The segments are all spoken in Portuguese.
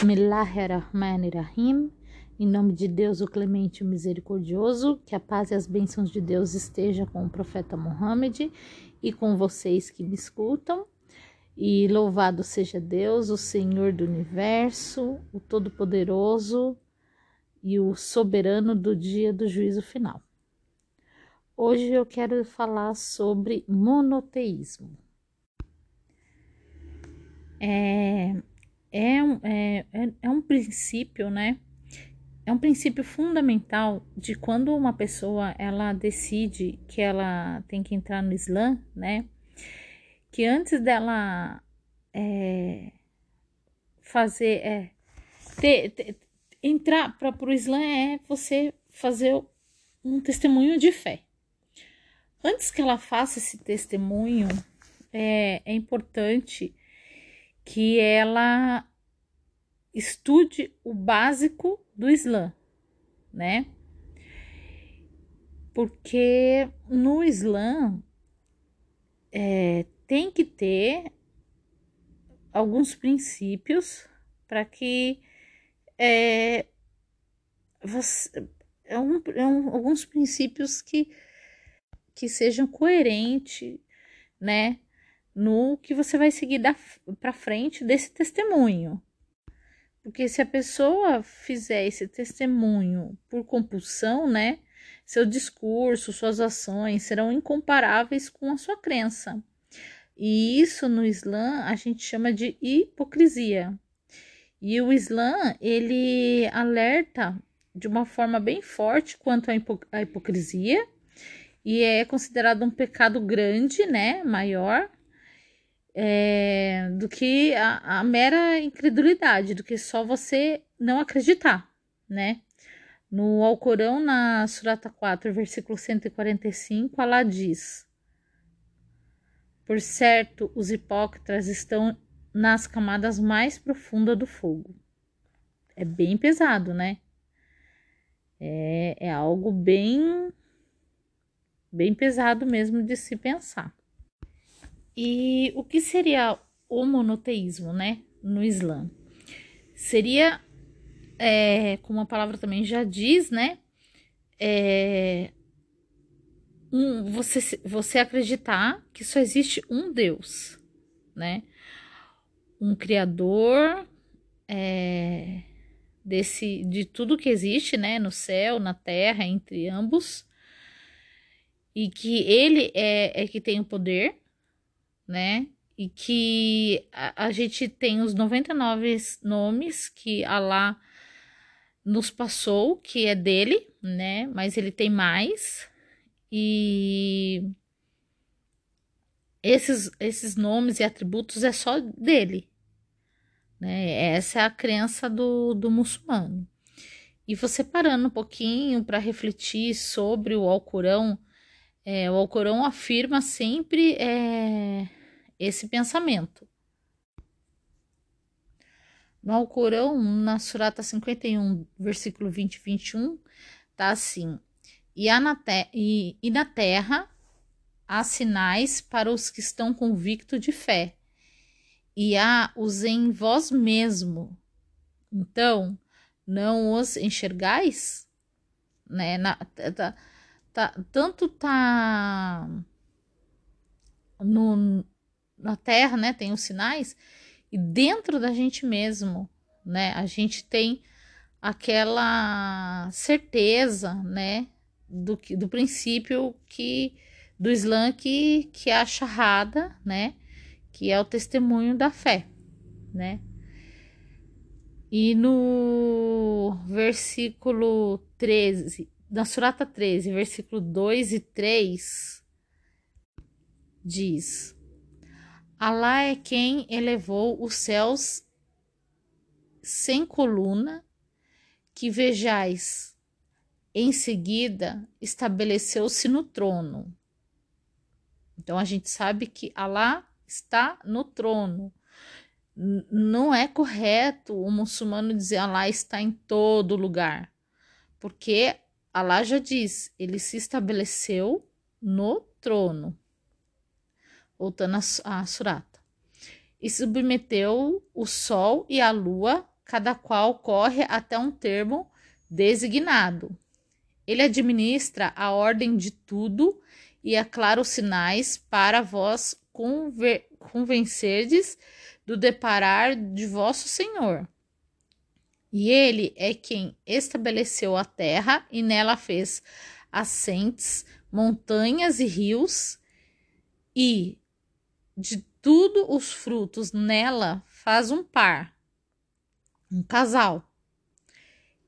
Bismillahirrahmanirrahim. Em nome de Deus, o clemente o misericordioso, que a paz e as bênçãos de Deus estejam com o profeta Muhammad e com vocês que me escutam. E louvado seja Deus, o Senhor do universo, o Todo-Poderoso e o soberano do dia do juízo final. Hoje eu quero falar sobre monoteísmo. É, é, um, é, é, é um princípio, né? É um princípio fundamental de quando uma pessoa ela decide que ela tem que entrar no Islã, né? Que antes dela é, fazer, é, ter, ter, entrar para o Islã é você fazer um testemunho de fé. Antes que ela faça esse testemunho, é, é importante que ela estude o básico do Islã, né? Porque no Islã é, tem que ter alguns princípios para que é, você, é um, é um, alguns princípios que, que sejam coerentes, né? No que você vai seguir para frente desse testemunho. Porque se a pessoa fizer esse testemunho por compulsão, né, seu discurso, suas ações serão incomparáveis com a sua crença. E isso no Islã a gente chama de hipocrisia. E o Islã, ele alerta de uma forma bem forte quanto à hipocrisia e é considerado um pecado grande, né, maior, é, do que a, a, mera incredulidade, do que só você não acreditar, né? No Alcorão, na Surata 4, versículo 145, Allah diz: Por certo, os hipócritas estão nas camadas mais profundas do fogo. É bem pesado, né? É, é algo bem, bem pesado mesmo de se pensar. E o que seria o monoteísmo, né, no Islã? Seria, é, como a palavra também já diz, né, é, um, você, você acreditar que só existe um Deus, né, um Criador é, desse, de tudo que existe, né, no céu, na terra, entre ambos, e que ele é, é que tem o poder, né? E que a, a gente tem os 99 nomes que Allah nos passou, que é dele, né? Mas ele tem mais. E esses, esses nomes e atributos é só dele. Né? Essa é a crença do, do muçulmano. E você parando um pouquinho para refletir sobre o Alcorão, é, o Alcorão afirma sempre é, esse pensamento. No Alcorão, na Surata 51, versículo 20 e 21, tá assim: e, na e, e na terra há sinais para os que estão convictos de fé, e há os em vós mesmo. Então, não os enxergais? Né? Na, tá, tá, tanto tá no, na Terra, né? Tem os sinais e dentro da gente mesmo, né? A gente tem aquela certeza, né? Do, do princípio que do Islã que, que é a charrada, né? Que é o testemunho da fé, né? E no versículo 13, na Surata 13, versículo 2 e 3, diz: Alá é quem elevou os céus sem coluna, que vejais, em seguida estabeleceu-se no trono. Então a gente sabe que Alá está no trono. Não é correto o muçulmano dizer Alá está em todo lugar, porque Alá já diz, ele se estabeleceu no trono voltando a, Surata, e submeteu o sol e a lua cada qual corre até um termo designado. Ele administra a ordem de tudo e aclara os sinais para vós convencerdes do deparar de vosso Senhor. E ele é quem estabeleceu a terra e nela fez ascentes, montanhas e rios, e de tudo os frutos nela faz um par, um casal.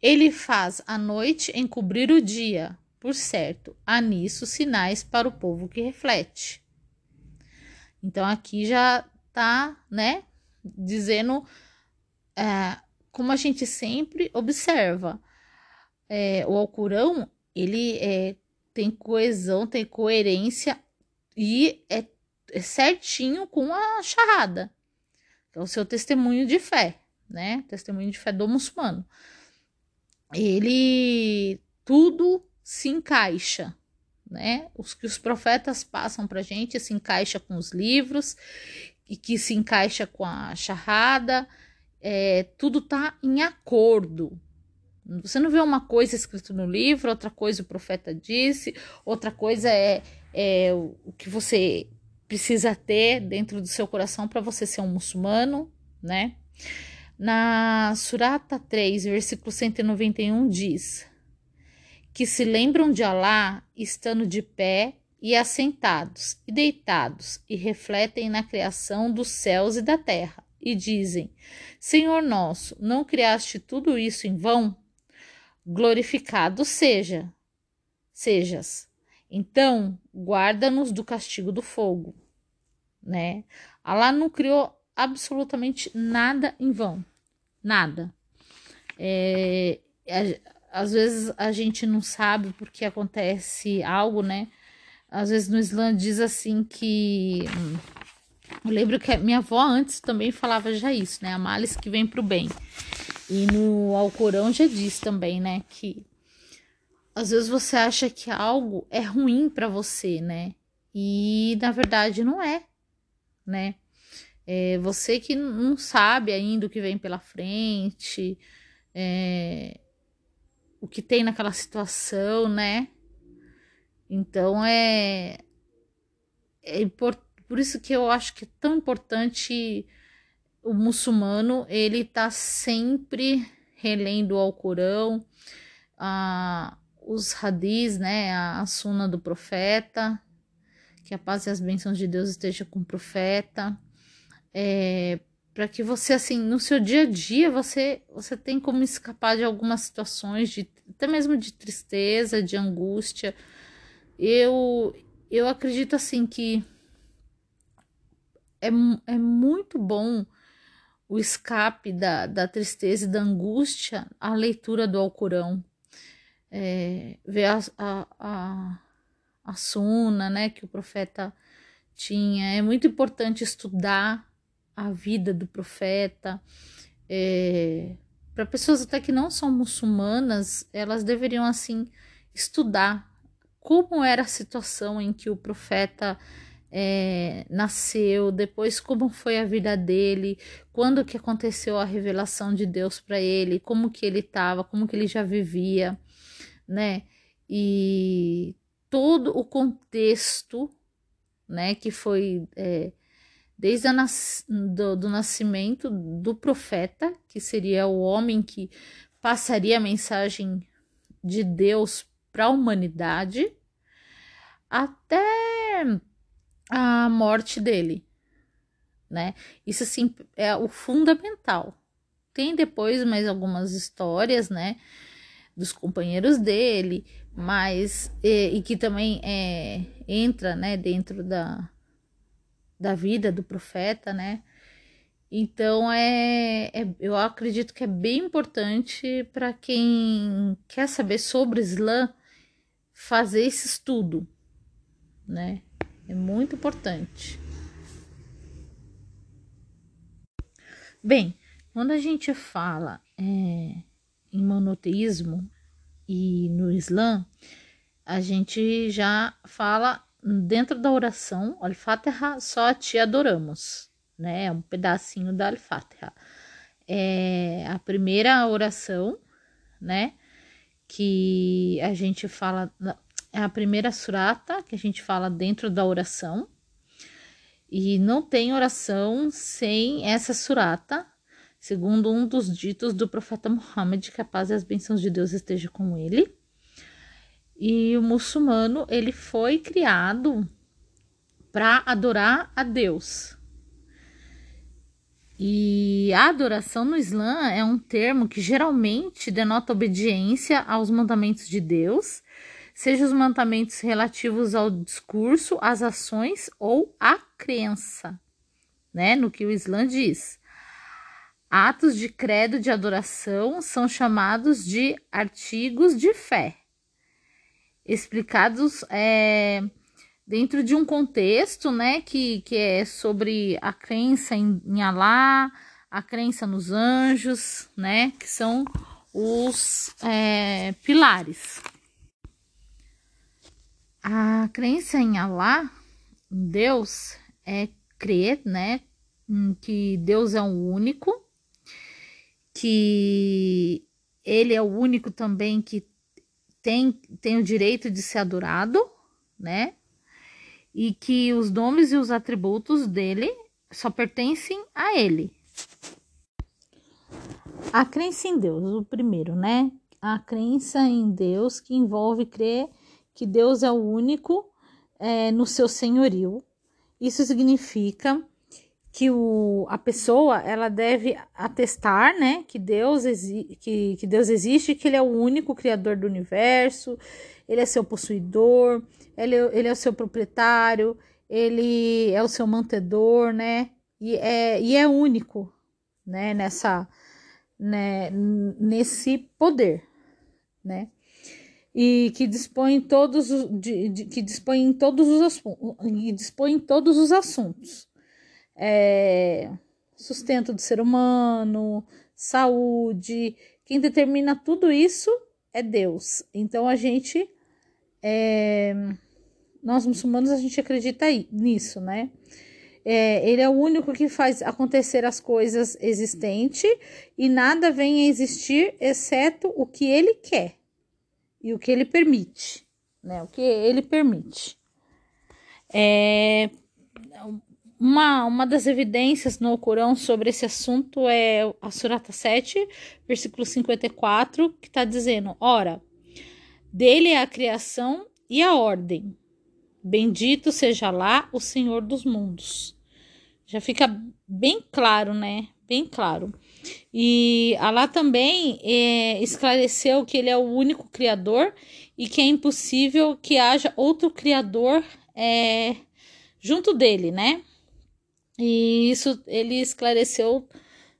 Ele faz a noite encobrir o dia, por certo, há nisso sinais para o povo que reflete. Então aqui já tá, né, dizendo é, como a gente sempre observa. É, o Alcorão, ele é, tem coesão, tem coerência e é, certinho com a charrada, que é o seu testemunho de fé, né? Testemunho de fé do muçulmano. Ele tudo se encaixa, né? Os que os profetas passam para gente se encaixa com os livros e que se encaixa com a charrada, é, tudo tá em acordo. Você não vê uma coisa escrita no livro, outra coisa o profeta disse, outra coisa é, é o que você precisa ter dentro do seu coração para você ser um muçulmano, né? Na Surata 3, versículo 191 diz: que se lembram de Alá estando de pé e assentados e deitados e refletem na criação dos céus e da terra e dizem: Senhor nosso, não criaste tudo isso em vão? Glorificado seja, sejas. Então, guarda-nos do castigo do fogo, né? Alá não criou absolutamente nada em vão, nada. É, às vezes a gente não sabe porque acontece algo, né? Às vezes no Islã diz assim que. Eu lembro que minha avó antes também falava já isso, né? A males que vem pro bem. E no Alcorão já diz também, né? Que às vezes você acha que algo é ruim para você, né? E na verdade não é, né? É você que não sabe ainda o que vem pela frente. É, o que tem naquela situação, né? Então é, é por isso que eu acho que é tão importante o muçulmano ele tá sempre relendo o Alcorão, a, os hadis, né, a, a suna do profeta, que a paz e as bênçãos de Deus estejam com o profeta, é, para que você assim no seu dia a dia você você tem como escapar de algumas situações de até mesmo de tristeza de angústia. Eu eu acredito assim que é, é muito bom o escape da, da tristeza e da angústia a leitura do Alcorão é, ver a, a, a, a suna né que o profeta tinha é muito importante estudar a vida do profeta. É, para pessoas até que não são muçulmanas, elas deveriam assim estudar como era a situação em que o profeta é, nasceu, depois como foi a vida dele, quando que aconteceu a revelação de Deus para ele, como que ele estava, como que ele já vivia, né? E todo o contexto, né, que foi é, desde nas, do, do nascimento do profeta, que seria o homem que passaria a mensagem de Deus para a humanidade, até a morte dele, né? Isso assim é o fundamental. Tem depois mais algumas histórias, né, dos companheiros dele, mas e, e que também é, entra, né, dentro da da vida do profeta, né? Então é, é, eu acredito que é bem importante para quem quer saber sobre Islã fazer esse estudo, né? É muito importante. Bem, quando a gente fala é, monoteísmo e no Islã, a gente já fala dentro da oração, Al-Fatiha, só te adoramos, né? É um pedacinho da Al-Fatiha. é a primeira oração, né? Que a gente fala, é a primeira surata que a gente fala dentro da oração. E não tem oração sem essa surata, segundo um dos ditos do profeta Muhammad, que a paz e as bênçãos de Deus estejam com ele. E o muçulmano, ele foi criado para adorar a Deus. E a adoração no Islã é um termo que geralmente denota obediência aos mandamentos de Deus, seja os mandamentos relativos ao discurso, às ações ou à crença, né? No que o Islã diz. Atos de credo de adoração são chamados de artigos de fé, explicados é, dentro de um contexto, né, que, que é sobre a crença em, em Alá, a crença nos anjos, né, que são os é, pilares. A crença em Alá, em Deus, é crer, né, que Deus é o único que ele é o único também que tem, tem o direito de ser adorado, né? E que os nomes e os atributos dele só pertencem a ele. A crença em Deus, o primeiro, né? A crença em Deus que envolve crer que Deus é o único é, no seu senhorio. Isso significa que o, a pessoa ela deve atestar né, que, Deus que, que Deus existe, que Ele é o único criador do universo, Ele é seu possuidor, Ele, ele é o seu proprietário, Ele é o seu mantedor, né? E é, e é único né, nessa, né, nesse poder, né? E que dispõe todos de, de, que dispõe em todos os dispõe em todos os assuntos é, sustento do ser humano, saúde. Quem determina tudo isso é Deus. Então a gente, é, nós muçulmanos, a gente acredita nisso, né? É, ele é o único que faz acontecer as coisas existentes e nada vem a existir exceto o que ele quer e o que ele permite, né? O que ele permite. É, uma, uma das evidências no Corão sobre esse assunto é a Surata 7, versículo 54, que está dizendo: Ora, dele é a criação e a ordem. Bendito seja lá o Senhor dos mundos. Já fica bem claro, né? Bem claro. E Allah também é, esclareceu que ele é o único criador e que é impossível que haja outro criador é, junto dele, né? E isso ele esclareceu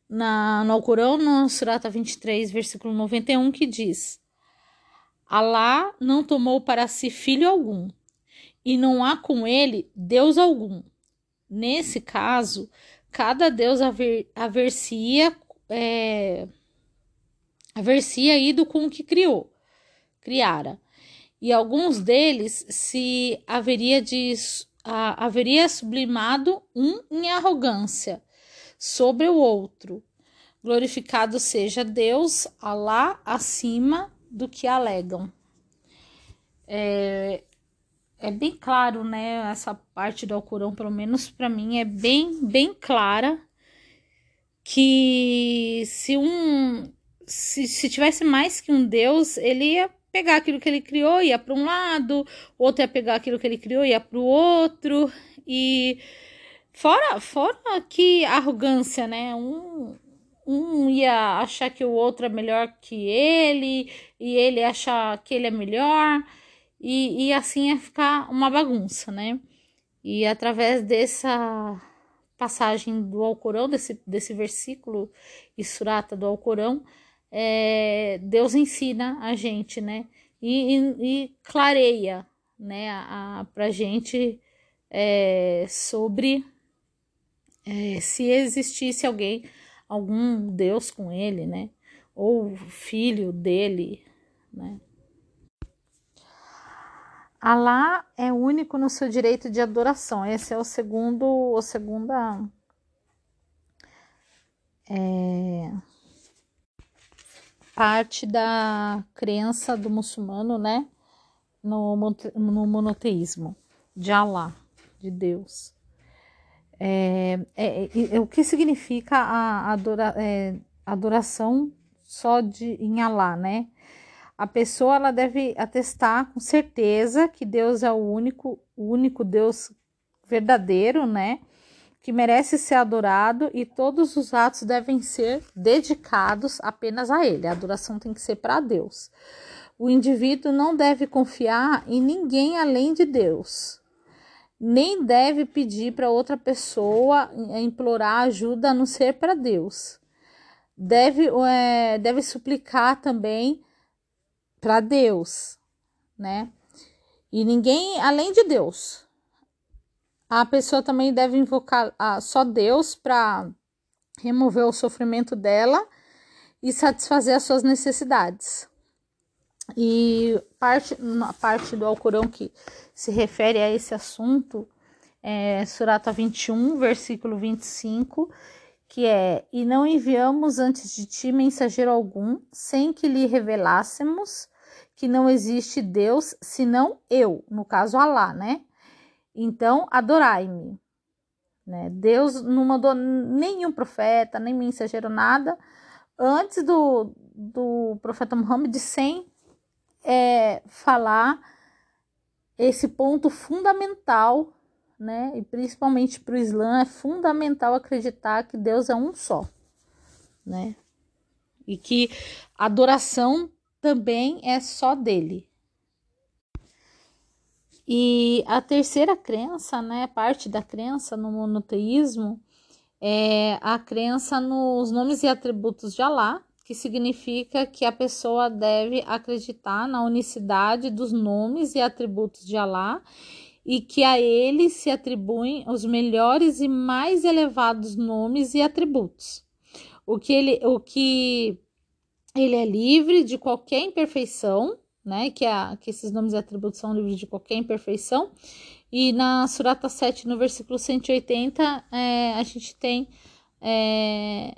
na, no Alcorão, no Surata 23, versículo 91, que diz: Alá não tomou para si filho algum, e não há com ele Deus algum. Nesse caso, cada Deus haver, haver-se-ia é, haver-se-ia ido com o que criou, criara. E alguns deles se haveria de haveria sublimado um em arrogância sobre o outro. Glorificado seja Deus, Alá, acima do que alegam. É, é bem claro, né? Essa parte do Alcorão, pelo menos para mim, é bem, bem clara que se um se, se tivesse mais que um Deus, ele ia pegar aquilo que ele criou, ia para um lado, outro ia pegar aquilo que ele criou, ia para o outro. E fora, fora que arrogância, né? Um, um ia achar que o outro é melhor que ele, e ele achar que ele é melhor, e, e assim ia ficar uma bagunça, né? E através dessa passagem do Alcorão, desse, desse versículo e surata do Alcorão, é, Deus ensina a gente, né? E, e, e clareia, né, a, a, pra gente é, sobre é, se existisse alguém, algum Deus com ele, né? Ou filho dele, né? Alá é único no seu direito de adoração. Esse é o segundo, o segunda é, parte da crença do muçulmano, né? No, no monoteísmo de Allah, de Deus. É, é, é, o que significa a adora, é, adoração só de em Allah, né? A pessoa ela deve atestar com certeza que Deus é o único, o único Deus verdadeiro, né? Que merece ser adorado e todos os atos devem ser dedicados apenas a Ele. A adoração tem que ser para Deus. O indivíduo não deve confiar em ninguém além de Deus nem deve pedir para outra pessoa é, implorar ajuda a não ser para Deus. Deve, é, deve suplicar também para Deus, né? E ninguém além de Deus. A pessoa também deve invocar a, só Deus para remover o sofrimento dela e satisfazer as suas necessidades. E parte, parte do Alcorão que se refere a esse assunto é Surata 21, versículo 25, que é: E não enviamos antes de ti mensageiro algum, sem que lhe revelássemos que não existe Deus senão eu, no caso Alá, né? Então, adorai-me. Né? Deus não mandou nenhum profeta, nem mensageiro, nada, antes do, do profeta Muhammad, sem é, falar esse ponto fundamental, né? E principalmente para o Islã é fundamental acreditar que Deus é um só, né? E que a adoração também é só dele. E a terceira crença, né, parte da crença no monoteísmo é a crença nos nomes e atributos de Alá, que significa que a pessoa deve acreditar na unicidade dos nomes e atributos de Alá e que a ele se atribuem os melhores e mais elevados nomes e atributos. O que ele, o que ele é livre de qualquer imperfeição, né? Que, a, que esses nomes e atributos são livres de qualquer imperfeição. E na Surata 7, no versículo 180, é, a gente tem é,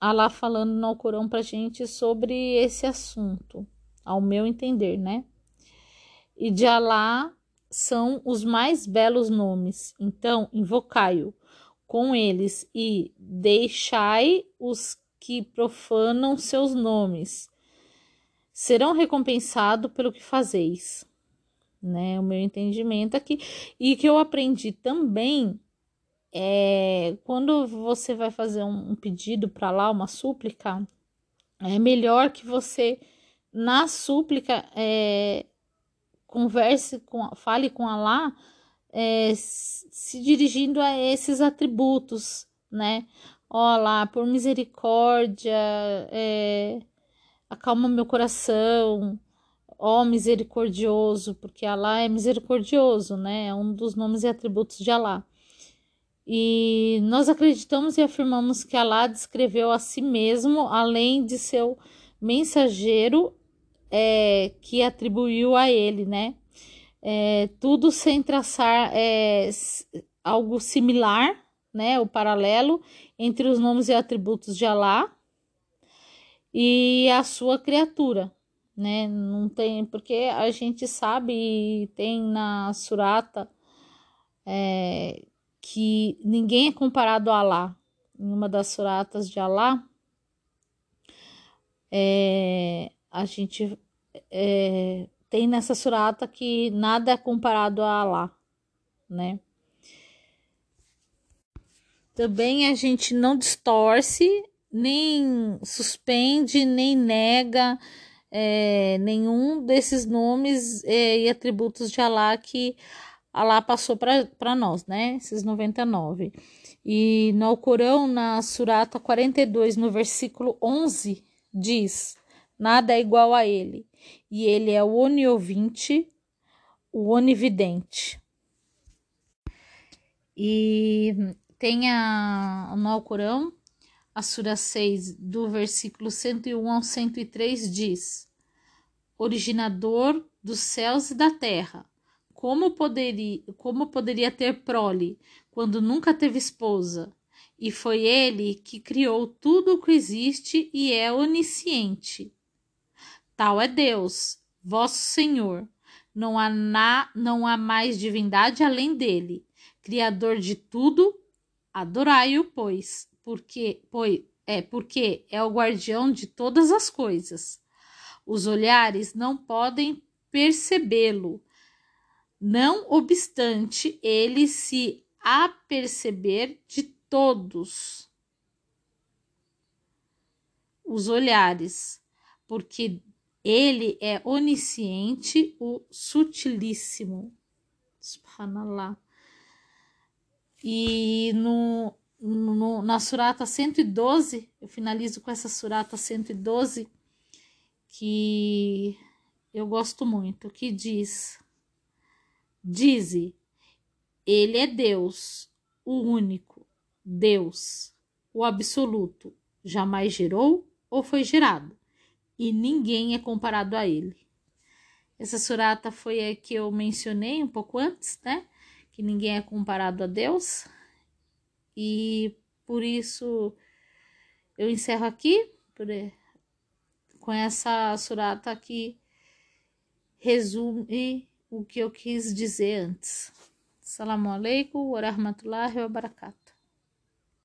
Allah falando no Alcorão pra gente sobre esse assunto, ao meu entender, né? E de Allah são os mais belos nomes. Então, invocai-o com eles e deixai os que profanam seus nomes. Serão recompensados pelo que fazeis. Né, o meu entendimento aqui. E que eu aprendi também é, quando você vai fazer um, um pedido para lá, uma súplica, é melhor que você, na súplica, é, converse com, fale com Allah, é, se dirigindo a esses atributos, né? Ó lá, por misericórdia, é, acalma meu coração, ó misericordioso, porque Allah é misericordioso, né? É um dos nomes e atributos de Allah. E nós acreditamos e afirmamos que Allah descreveu a si mesmo, além de seu mensageiro é, que atribuiu a ele, né? É, tudo sem traçar é, algo similar, né? O paralelo entre os nomes e atributos de Allah e a sua criatura, né? Não tem, porque a gente sabe tem na Surata é, que ninguém é comparado a Alá. Em uma das suratas de Alá, é, a gente é, tem nessa surata que nada é comparado a Alá, né? Também a gente não distorce, nem suspende, nem nega é, nenhum desses nomes é, e atributos de Alá que Allah passou para nós, né? Esses 99. E no Alcorão, na Surata 42, no versículo 11, diz: Nada é igual a ele, e ele é o oniovinte, o onividente. E tem a, no Alcorão, a Sura 6, do versículo 101 ao 103, diz: Originador dos céus e da terra como poderia, como poderia ter prole quando nunca teve esposa? e foi ele que criou tudo o que existe e é onisciente. Tal é Deus, vosso Senhor. Não há, na, não há mais divindade além dele. Criador de tudo, adorai-o, pois, porque, pois, é porque é o guardião de todas as coisas. Os olhares não podem percebê-lo, não obstante ele se aperceber de todos os olhares, porque ele é onisciente, o sutilíssimo. Subhanallah. E no, no, na surata 112, eu finalizo com essa surata 112, que eu gosto muito, que diz: Dize, Ele é Deus, o único, Deus, o absoluto, jamais gerou ou foi gerado, e ninguém é comparado a ele. Essa surata foi a que eu mencionei um pouco antes, né? Que ninguém é comparado a Deus. E por isso eu encerro aqui por, com essa surata que resume o que eu quis dizer antes. Assalamu alaikum wa rahmatullahi wa barakatuh.